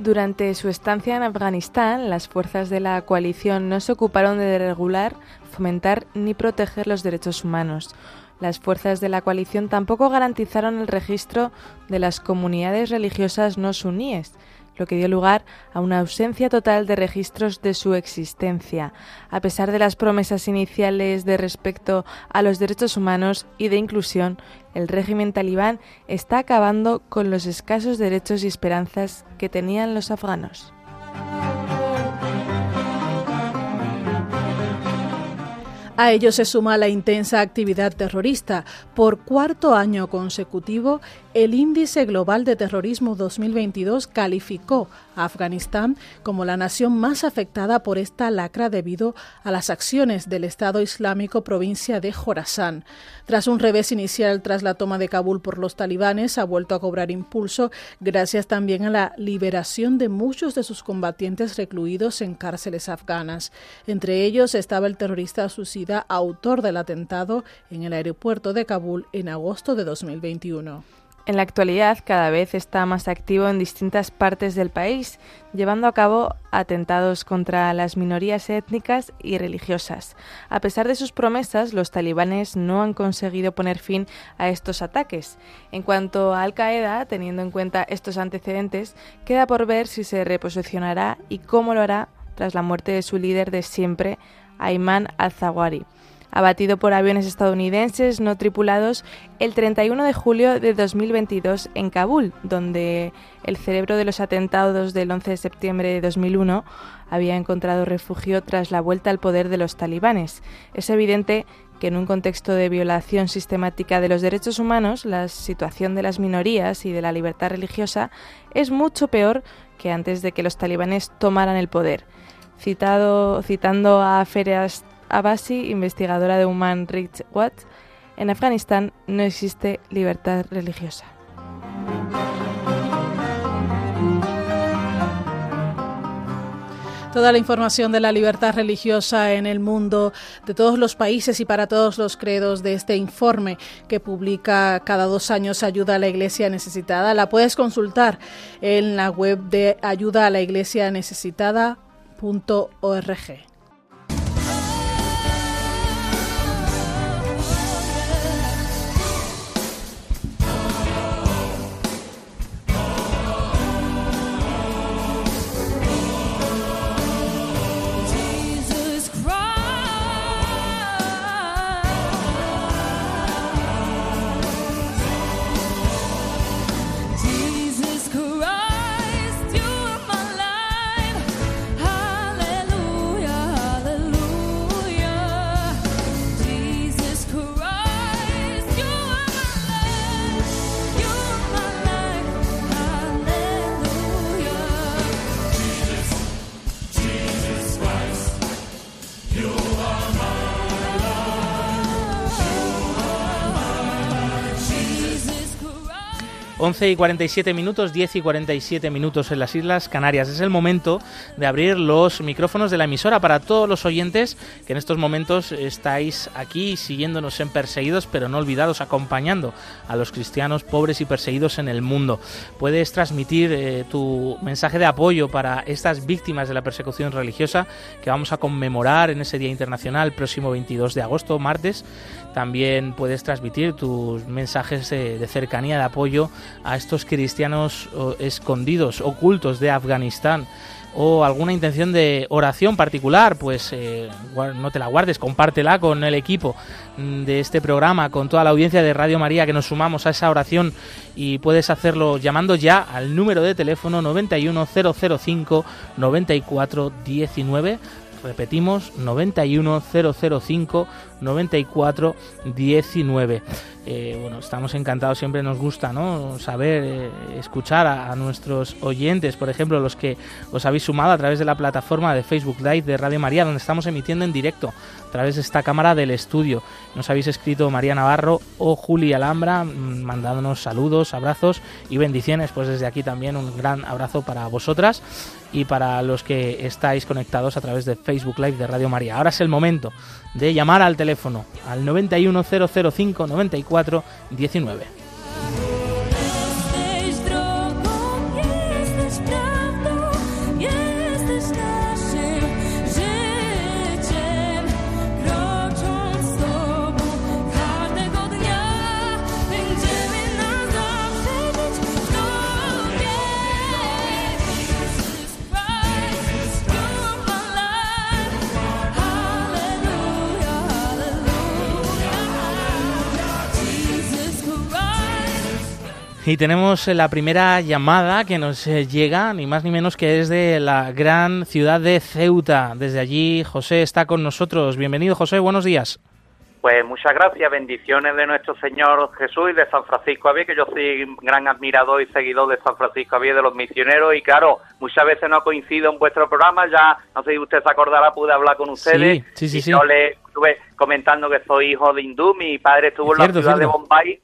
Durante su estancia en Afganistán, las fuerzas de la coalición no se ocuparon de regular, fomentar ni proteger los derechos humanos. Las fuerzas de la coalición tampoco garantizaron el registro de las comunidades religiosas no suníes, lo que dio lugar a una ausencia total de registros de su existencia, a pesar de las promesas iniciales de respecto a los derechos humanos y de inclusión, el régimen talibán está acabando con los escasos derechos y esperanzas que tenían los afganos.
A ello se suma la intensa actividad terrorista. Por cuarto año consecutivo, el Índice Global de Terrorismo 2022 calificó a Afganistán como la nación más afectada por esta lacra debido a las acciones del Estado Islámico provincia de Jorazán. Tras un revés inicial tras la toma de Kabul por los talibanes, ha vuelto a cobrar impulso gracias también a la liberación de muchos de sus combatientes recluidos en cárceles afganas. Entre ellos estaba el terrorista suicida autor del atentado en el aeropuerto de Kabul en agosto de 2021.
En la actualidad cada vez está más activo en distintas partes del país, llevando a cabo atentados contra las minorías étnicas y religiosas. A pesar de sus promesas, los talibanes no han conseguido poner fin a estos ataques. En cuanto a Al-Qaeda, teniendo en cuenta estos antecedentes, queda por ver si se reposicionará y cómo lo hará tras la muerte de su líder de siempre, Ayman al-Zawahiri abatido por aviones estadounidenses no tripulados el 31 de julio de 2022 en Kabul, donde el cerebro de los atentados del 11 de septiembre de 2001 había encontrado refugio tras la vuelta al poder de los talibanes. Es evidente que en un contexto de violación sistemática de los derechos humanos, la situación de las minorías y de la libertad religiosa es mucho peor que antes de que los talibanes tomaran el poder. Citado, citando a Ferias Abasi, investigadora de Human Rights Watch, en Afganistán no existe libertad religiosa.
Toda la información de la libertad religiosa en el mundo, de todos los países y para todos los credos de este informe que publica cada dos años Ayuda a la Iglesia Necesitada, la puedes consultar en la web de ayuda a la iglesia necesitada.org. 11 y 47 minutos, 10 y 47 minutos en las Islas Canarias. Es el momento de abrir los micrófonos de la emisora para todos los oyentes que en estos momentos estáis aquí siguiéndonos en Perseguidos, pero no olvidados, acompañando a los cristianos pobres y perseguidos en el mundo. Puedes transmitir eh, tu mensaje de apoyo para estas víctimas de la persecución religiosa que vamos a conmemorar en ese Día Internacional próximo 22 de agosto, martes. También puedes transmitir tus mensajes de, cercanía, de apoyo a estos cristianos escondidos, ocultos de Afganistán o alguna intención de oración particular, pues eh, no te la guardes, compártela con el equipo mm, de este programa, con toda la audiencia de Radio María que nos sumamos a esa oración y puedes hacerlo llamando ya al número de teléfono 91005 9419 repetimos 91005 94 19. Eh, bueno, estamos encantados, siempre nos gusta ¿no? saber, eh, escuchar a, nuestros oyentes, por ejemplo, los que os habéis sumado a través de la plataforma de Facebook Live de Radio María, donde estamos emitiendo en directo a través de esta cámara del estudio. Nos habéis escrito María Navarro o Juli Alhambra, mm, mandándonos saludos, abrazos y bendiciones. Pues desde aquí también un gran abrazo para vosotras y para los que estáis conectados a través de Facebook Live de Radio María. Ahora es el momento de llamar al teléfono al 91005 94 19. Y tenemos la primera llamada que nos eh, llega, ni más ni menos que es de la gran ciudad de Ceuta. Desde allí José está con nosotros. Bienvenido José, buenos días.
Pues muchas gracias, bendiciones de nuestro Señor Jesús y de San Francisco Javier, que yo soy gran admirador y seguidor de San Francisco Javier, de los misioneros, y claro, muchas veces no coincido en vuestro programa, ya no sé si usted se acordará, pude hablar con ustedes,
sí, sí, sí,
y yo le estuve comentando que soy hijo de hindú, mi padre estuvo en la ciudad de Bombay,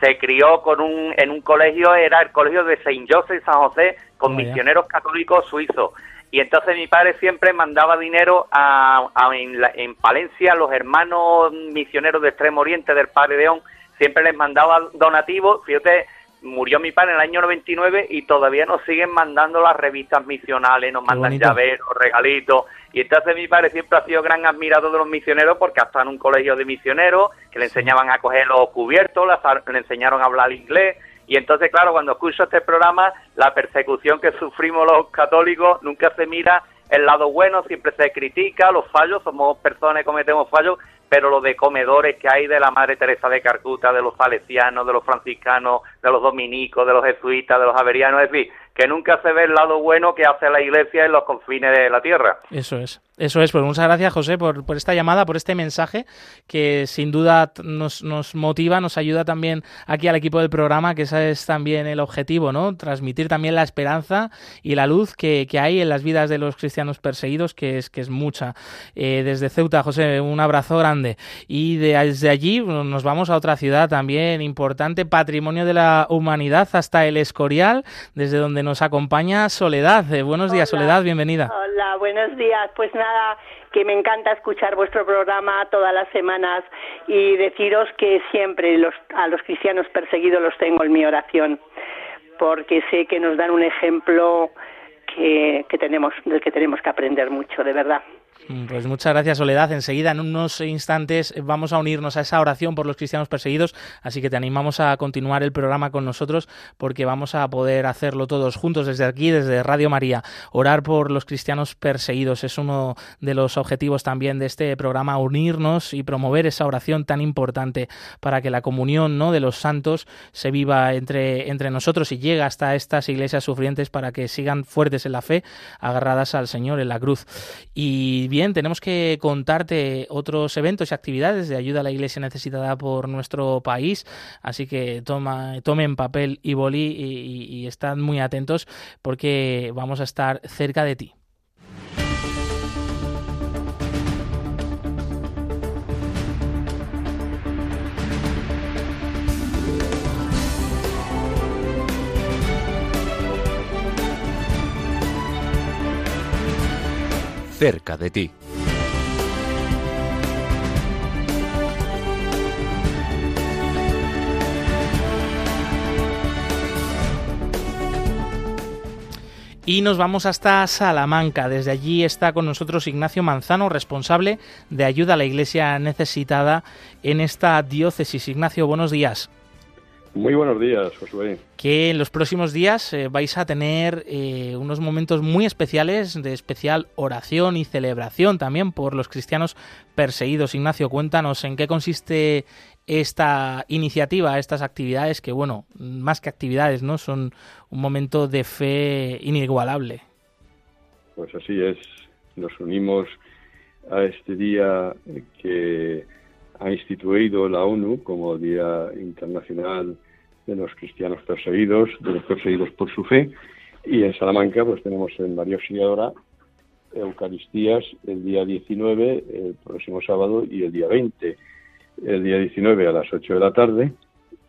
se crió con un, en un colegio, era el colegio de Saint Joseph San José, con misioneros católicos suizos. Y entonces mi padre siempre mandaba dinero a, en, en, Palencia, los hermanos misioneros de Extremo Oriente del Padre León, siempre les mandaba donativos. Fíjate, murió mi padre en el año 99 y todavía nos siguen mandando las revistas misionales, nos mandan llaveros, regalitos. Y entonces mi padre siempre ha sido gran admirador de los misioneros porque hasta en un colegio de misioneros que le enseñaban a coger los cubiertos, le enseñaron a hablar inglés. Y entonces, claro, cuando escucho este programa, la persecución que sufrimos los católicos nunca se mira el lado bueno, siempre se critica los fallos, somos personas que cometemos fallos, pero lo de comedores que hay de la Madre Teresa de Carcuta, de los salesianos, de los franciscanos, de los dominicos, de los jesuitas, de los averianos, es decir, que nunca se ve el lado bueno que hace la Iglesia en los confines de la tierra.
Eso es. Eso es, pues muchas gracias José por, por esta llamada, por este mensaje que sin duda nos, nos, motiva, nos ayuda también aquí al equipo del programa, que ese es también el objetivo, ¿no? Transmitir también la esperanza y la luz que, que hay en las vidas de los cristianos perseguidos, que es, que es mucha. Eh, desde Ceuta, José, un abrazo grande. Y desde allí nos vamos a otra ciudad también importante, patrimonio de la humanidad, hasta el Escorial, desde donde nos acompaña Soledad. Eh, buenos días, Soledad, bienvenida.
Hola, buenos días. Pues nada, que me encanta escuchar vuestro programa todas las semanas y deciros que siempre los, a los cristianos perseguidos los tengo en mi oración, porque sé que nos dan un ejemplo que, que tenemos, del que tenemos que aprender mucho, de verdad.
Pues muchas gracias, Soledad. Enseguida, en unos instantes, vamos a unirnos a esa oración por los cristianos perseguidos, así que te animamos a continuar el programa con nosotros porque vamos a poder hacerlo todos juntos desde aquí, desde Radio María. Orar por los cristianos perseguidos es uno de los objetivos también de este programa, unirnos y promover esa oración tan importante para que la comunión ¿no? de los santos se viva entre, entre nosotros y llegue hasta estas iglesias sufrientes para que sigan fuertes en la fe, agarradas al Señor en la cruz. Y bien, tenemos que contarte otros eventos y actividades de ayuda a la Iglesia necesitada por nuestro país, así que toma, tomen papel y boli y, y están muy atentos porque vamos a estar cerca de ti.
Cerca de ti.
Y nos vamos hasta Salamanca. Desde allí está con nosotros Ignacio Manzano, responsable de ayuda a la Iglesia necesitada en esta diócesis. Ignacio, buenos días.
Muy buenos días, Josué.
Que en los próximos días eh, vais a tener eh, unos momentos muy especiales de especial oración y celebración también por los cristianos perseguidos. Ignacio, cuéntanos en qué consiste esta iniciativa, estas actividades que, bueno, más que actividades, ¿no? Son un momento de fe inigualable.
Pues así es. Nos unimos a este día que ha instituido la ONU como Día Internacional de los Cristianos Perseguidos, de los perseguidos por su fe. Y en Salamanca pues tenemos en María Auxiliadora Eucaristías el día 19, el próximo sábado, y el día 20. El día 19 a las 8 de la tarde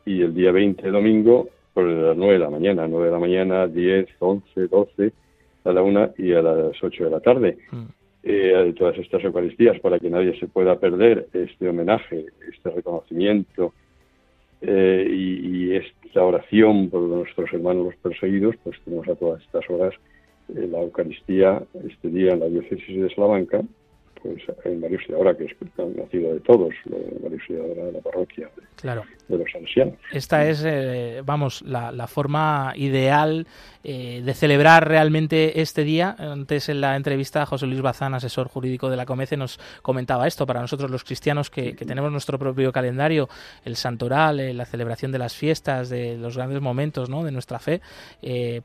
y el día 20 domingo por las 9 de la mañana, 9 de la mañana, 10, 11, 12, a la 1 y a las 8 de la tarde. Mm eh, todas estas Eucaristías para que nadie se pueda perder este homenaje, este reconocimiento eh, y, esta oración por nuestros hermanos los perseguidos, pues tenemos a todas estas horas eh, la Eucaristía este día en la diócesis de Salamanca, pues en María Auxiliadora, que es nacida de todos, la Auxiliadora de la parroquia
claro.
De los ancianos.
Esta es, eh, vamos, la, forma ideal eh, de celebrar realmente este día. Antes en la entrevista José Luis Bazán, asesor jurídico de la Comece, nos comentaba esto. Para nosotros los cristianos que, tenemos nuestro propio calendario, el santoral, eh, la celebración de las fiestas, de los grandes momentos de nuestra fe,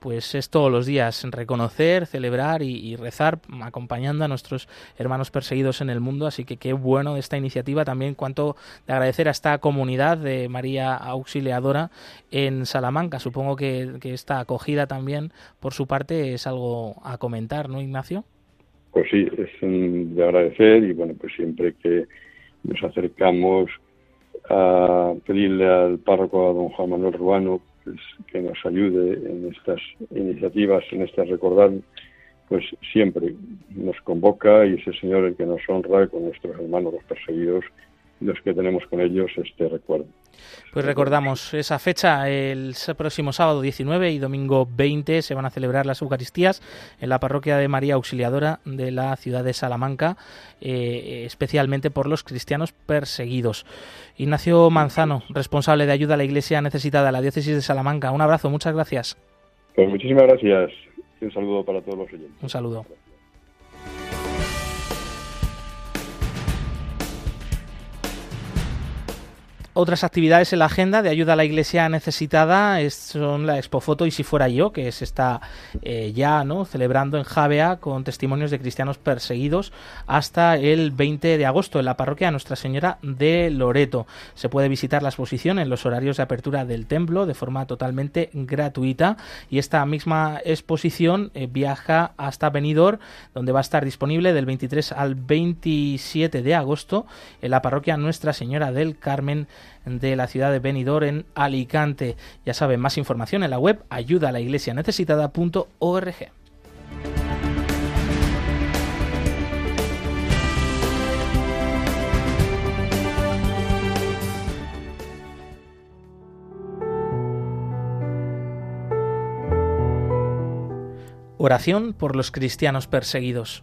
pues es todos los días reconocer, celebrar y, rezar acompañando a nuestros hermanos perseguidos en el mundo. Así que qué bueno de esta iniciativa. También cuanto de agradecer a esta comunidad de María Auxiliadora en Salamanca. Supongo que, que esta acogida también, por su parte, es algo a comentar, ¿no, Ignacio?
Pues sí, es de agradecer y bueno, pues siempre que nos acercamos a pedirle al párroco, a don Juan Manuel Ruano, pues, que nos ayude en estas iniciativas, en este recordar, pues siempre nos convoca y es el Señor el que nos honra con nuestros hermanos los perseguidos los que tenemos con ellos este recuerdo.
Pues recordamos esa fecha, el próximo sábado 19 y domingo 20 se van a celebrar las Eucaristías en la parroquia de María Auxiliadora de la ciudad de Salamanca, eh, especialmente por los cristianos perseguidos. Ignacio Manzano, responsable de ayuda a la Iglesia necesitada de la diócesis de Salamanca. Un abrazo, muchas gracias.
Pues muchísimas gracias y un saludo para todos los oyentes.
Un saludo. Otras actividades en la agenda de ayuda a la iglesia necesitada son la Expofoto y si fuera yo, que se está eh, ya no celebrando en Javea con testimonios de cristianos perseguidos hasta el 20 de agosto en la parroquia Nuestra Señora de Loreto. Se puede visitar la exposición en los horarios de apertura del templo de forma totalmente gratuita y esta misma exposición eh, viaja hasta Benidorm donde va a estar disponible del 23 al 27 de agosto en la parroquia Nuestra Señora del Carmen de la ciudad de Benidorm en Alicante. Ya saben, más información en la web ayuda a la iglesia necesitada.org. Oración por los cristianos perseguidos.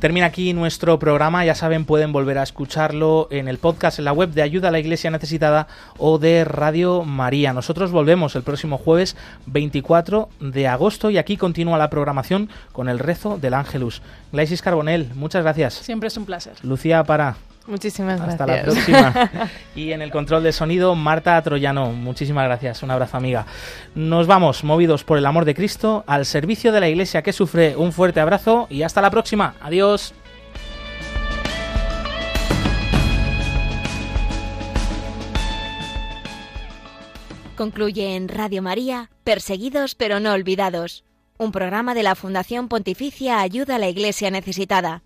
Termina aquí nuestro programa. Ya saben, pueden volver a escucharlo en el podcast, en la web de Ayuda a la Iglesia Necesitada o de Radio María. Nosotros volvemos el próximo jueves 24 de agosto y aquí continúa la programación con el rezo del Ángelus. Glaisis Carbonel, muchas gracias.
Siempre es un placer.
Lucía Para.
Muchísimas
gracias. Hasta
la
próxima. y en el control de sonido, Marta Troyano. Muchísimas gracias. Un abrazo, amiga. Nos vamos, movidos por el amor de Cristo, al servicio de la iglesia que sufre. Un fuerte abrazo y hasta la próxima. Adiós.
Concluye en Radio María, Perseguidos pero no olvidados, un programa de la Fundación Pontificia Ayuda a la Iglesia Necesitada